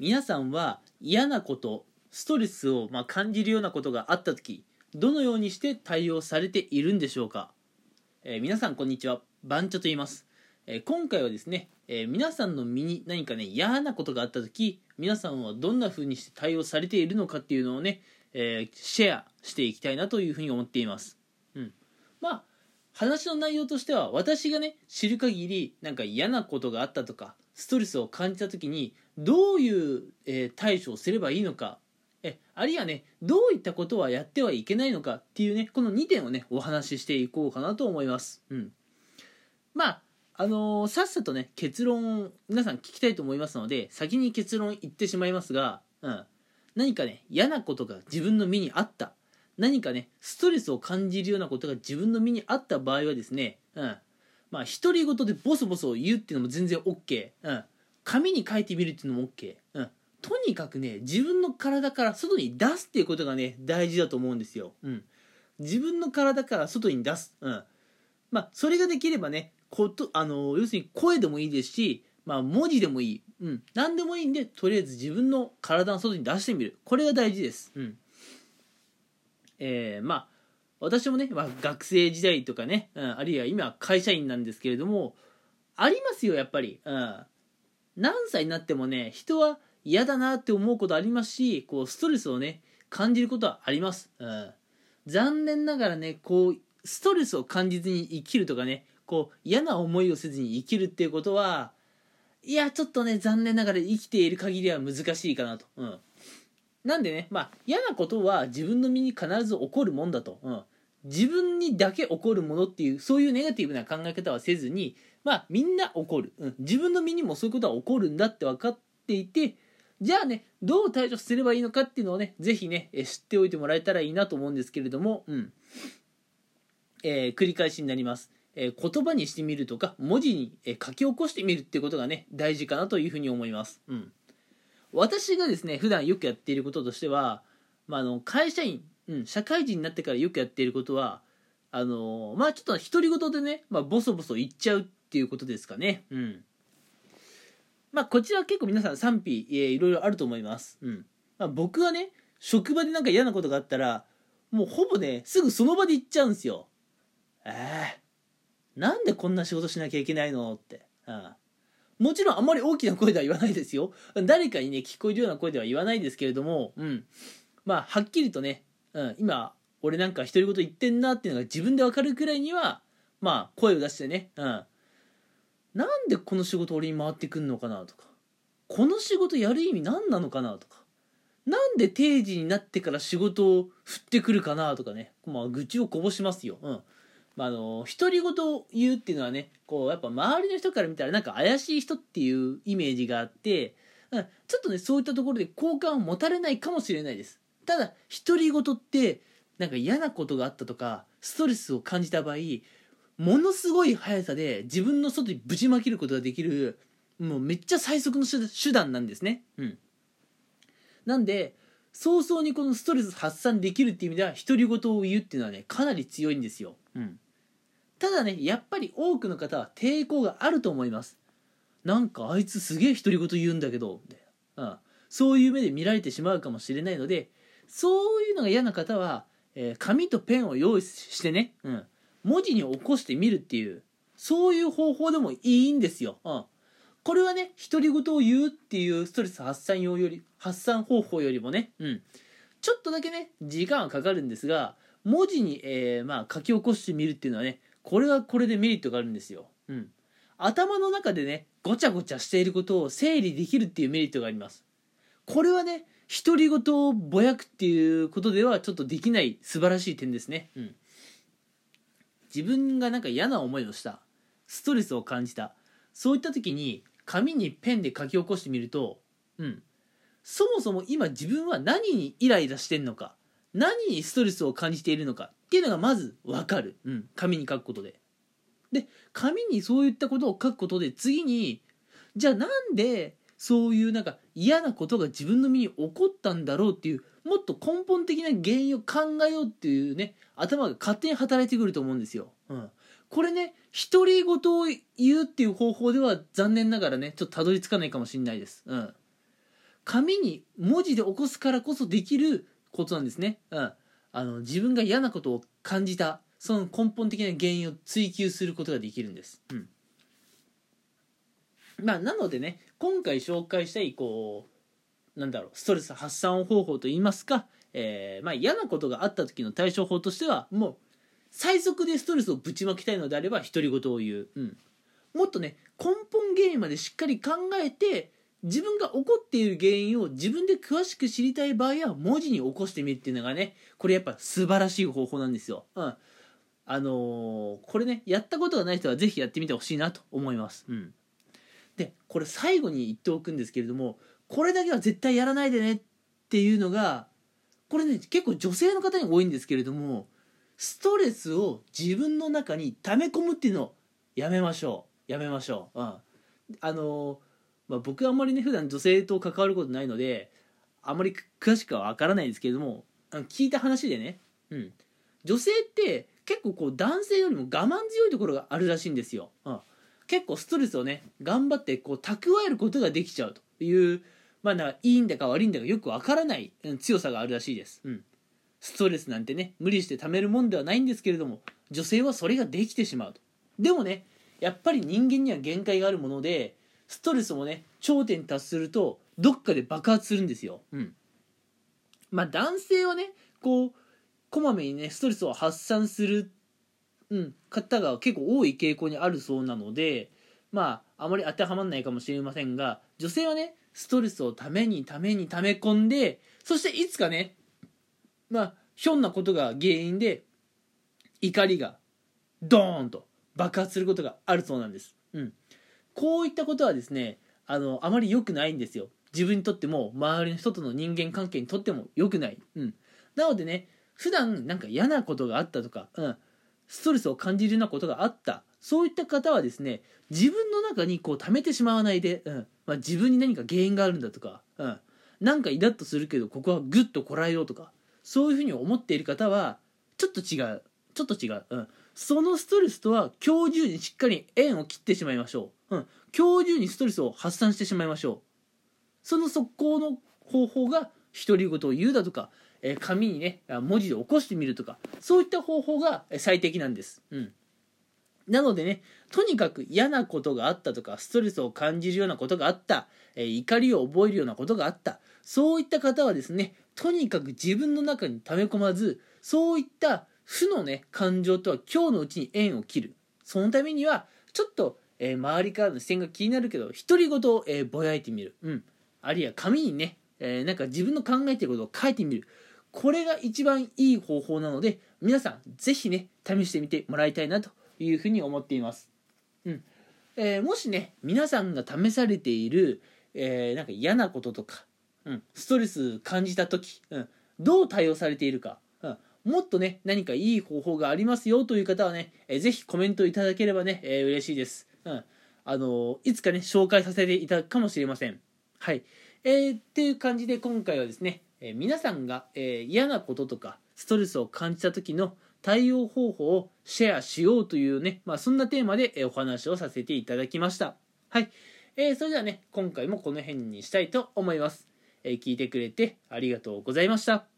皆さんは嫌なことストレスをまあ感じるようなことがあった時どのようにして対応されているんでしょうか、えー皆さんこんにちは。番茶と言います、えー今回はですね、えー皆さんの身に何かね嫌なことがあった時皆さんはどんな風にして対応されているのかっていうのをね、えーシェアしていきたいなというふうに思っています。うん。まあ話の内容としては私がね知る限りなんか嫌なことがあったとかストレスを感じた時にどういう、え対処をすればいいのか。えあるいはねどういったことはやってはいけないのかっていうねこの2点をねお話ししていこうかなと思います。うん。まああのーさっさとね結論を皆さん聞きたいと思いますので先に結論言ってしまいますが、うん、何かね嫌なことが自分の身にあった。何かねストレスを感じるようなことが自分の身にあった場合はですね、うん、まあ独り言でボソボソ言うっていうのも全然 OK、うん、紙に書いてみるっていうのも OK、うん、とにかくね自分の体から外に出すっていうことがね大事だと思うんですよ、うん、自分の体から外に出す、うん、まあそれができればねことあの要するに声でもいいですし、まあ、文字でもいい、うん、何でもいいんでとりあえず自分の体の外に出してみる。これが大事です、うん。えーまあ私もね、まあ、学生時代とかね、うん、あるいは今会社員なんですけれどもありますよやっぱり、うん、何歳になってもね人は嫌だなって思うことありますしこうストレスをね感じることはあります、うん、残念ながらねこうストレスを感じずに生きるとかねこう嫌な思いをせずに生きるっていうことはいやちょっとね残念ながら生きている限りは難しいかなと、うん、なんでねまあ嫌なことは自分の身に必ず起こるもんだと、うん、自分にだけ起こるものっていうそういうネガティブな考え方はせずにまあみんな起こる、うん、自分の身にもそういうことは起こるんだって分かっていてじゃあねどう対処すればいいのかっていうのをねぜひねえ知っておいてもらえたらいいなと思うんですけれども、うん。えー繰り返しになります、え言葉にしてみるとか文字にえ書き起こしてみるっていうことがね大事かなというふうに思います、うん、私がですね普段よくやっていることとしては、まあ、あの会社員、うん、社会人になってからよくやっていることはあのーまあちょっと独り言でね、まあ、ボソボソ言っちゃうっていうことですかね。うん。まあこちらは結構皆さん賛否、えーいろいろあると思います。うん、まあ、僕はね職場でなんか嫌なことがあったらもうほぼねすぐその場で言っちゃうんですよ。えー、なんでこんな仕事しなきゃいけないのって、うん、もちろんあんまり大きな声では言わないですよ。誰かにね聞こえるような声では言わないですけれども、うん、まあはっきりとね、うん、今俺なんか独り言言ってんなっていうのが自分で分かるくらいにはまあ声を出してね、うん、なんでこの仕事俺に回ってくんのかなとかこの仕事やる意味何なのかなとかなんで定時になってから仕事を振ってくるかなとかね、まあ、愚痴をこぼしますよ。うん。まあ、あの、独り言を言うっていうのはね、こう、やっぱ周りの人から見たらなんか怪しい人っていうイメージがあって、うん、ちょっとね、そういったところで好感を持たれないかもしれないです。ただ、独り言って、なんか嫌なことがあったとか、ストレスを感じた場合、ものすごい速さで自分の外にぶちまけることができる、もうめっちゃ最速の手段なんですね。うん。なんで早々にこのストレス発散できるっていう意味では独り言を言うっていうのはねかなり強いんですよ、うん、ただねやっぱり多くの方は抵抗があると思います。なんかあいつすげえ独り言言うんだけど、うん、そういう目で見られてしまうかもしれないのでそういうのが嫌な方は、えー紙とペンを用意してね、うん、文字に起こしてみるっていうそういう方法でもいいんですよ、うん。これはね独り言を言うっていうストレス発散用より発散方法よりもね、うん、ちょっとだけね時間はかかるんですが文字に、えーまあ、書き起こしてみるっていうのはねこれはこれでメリットがあるんですよ、うん、頭の中でねごちゃごちゃしていることを整理できるっていうメリットがあります。これはね独り言をぼやくっていうことではちょっとできない素晴らしい点ですね、うん、自分がなんか嫌な思いをしたストレスを感じたそういった時に紙にペンで書き起こしてみると、うん、そもそも今自分は何にイライラしてんのか何にストレスを感じているのかっていうのがまず分かる、うん、紙に書くことで。で紙にそういったことを書くことで次にじゃあなんでそういうなんか嫌なことが自分の身に起こったんだろうっていうもっと根本的な原因を考えようっていうね頭が勝手に働いてくると思うんですよ。うんこれね独り言を言うっていう方法では残念ながらねちょっとたどり着かないかもしれないです、うん、紙に文字で起こすからこそできることなんですね。うん、あの自分が嫌なことを感じたその根本的な原因を追求することができるんです。うんまあ、なのでね今回紹介したいこうなんだろうストレス発散方法といいますか、えー、まあ、嫌なことがあった時の対処法としてはもう最速でストレスをぶちまきたいのであれば独り言を言う、うん、もっとね根本原因までしっかり考えて自分が起こっている原因を自分で詳しく知りたい場合は文字に起こしてみるっていうのがねこれやっぱ素晴らしい方法なんですよ。うん。あのー、これねやったことがない人は是非やってみてほしいなと思います。うん。でこれ最後に言っておくんですけれどもこれだけは絶対やらないでねっていうのがこれね結構女性の方に多いんですけれどもストレスを自分の中に溜め込むっていうのをやめましょうやめましょう。うん。あのまあ、僕はあんまりね普段女性と関わることないのであんまり詳しくは分からないんですけれども聞いた話でね、うん、女性って結構こう男性よりも我慢強いところがあるらしいんですよ、うん、結構ストレスをね頑張ってこう蓄えることができちゃうというまあないいんだか悪いんだかよく分からない強さがあるらしいです、うん、ストレスなんてね無理して貯めるもんではないんですけれども女性はそれができてしまうと。でもねやっぱり人間には限界があるものでストレスもね頂点に達するとどっかで爆発するんですよ。うん、まあ男性はねこうこまめにねストレスを発散する、うん、方が結構多い傾向にあるそうなのでまああまり当てはまらないかもしれませんが女性はねストレスをためにためにため込んでそしていつかねまあひょんなことが原因で怒りがドーンと爆発することがあるそうなんです。うん、こういったことはですねあのあまり良くないんですよ。自分にとっても周りの人との人間関係にとっても良くない、うん、なのでね普段なんか嫌なことがあったとか、うん、ストレスを感じるようなことがあった。そういった方はですね自分の中にこう溜めてしまわないで、うん。まあ、自分に何か原因があるんだとか、うん、なんかイラッとするけどここはグッとこらえようとかそういうふうに思っている方はちょっと違う。ちょっと違う、うん、そのストレスとは今日中にしっかり縁を切ってしまいましょう、うん、今日中にストレスを発散してしまいましょう。その速攻の方法が独り言を言うだとか、え紙にね文字で起こしてみるとかそういった方法が最適なんです、うん、なのでねとにかく嫌なことがあったとかストレスを感じるようなことがあった、え怒りを覚えるようなことがあったそういった方はですねとにかく自分の中に溜め込まずそういった負のね感情とは今日のうちに縁を切る。そのためにはちょっと、えー、周りからの視線が気になるけど独り言を、えー、ぼやいてみる、うん、あるいは紙にね、え、なんか自分の考えてることを書いてみる。これが一番いい方法なので皆さん是非ね試してみてもらいたいなというふうに思っています、うんえー、もしね皆さんが試されている、えー、なんか嫌なこととか、うん、ストレス感じた時、うん、どう対応されているかうんもっとね、何かいい方法がありますよという方はね、えー、ぜひコメントいただければね、えー、嬉しいです。うん。あの、いつかね、紹介させていただくかもしれません。はい。えー、っていう感じで今回はですね、えー、皆さんが、えー、嫌なこととかストレスを感じた時の対応方法をシェアしようというね、まあ、そんなテーマで、えお話をさせていただきました。はい。えー、それではね、今回もこの辺にしたいと思います。え、聞いてくれてありがとうございました。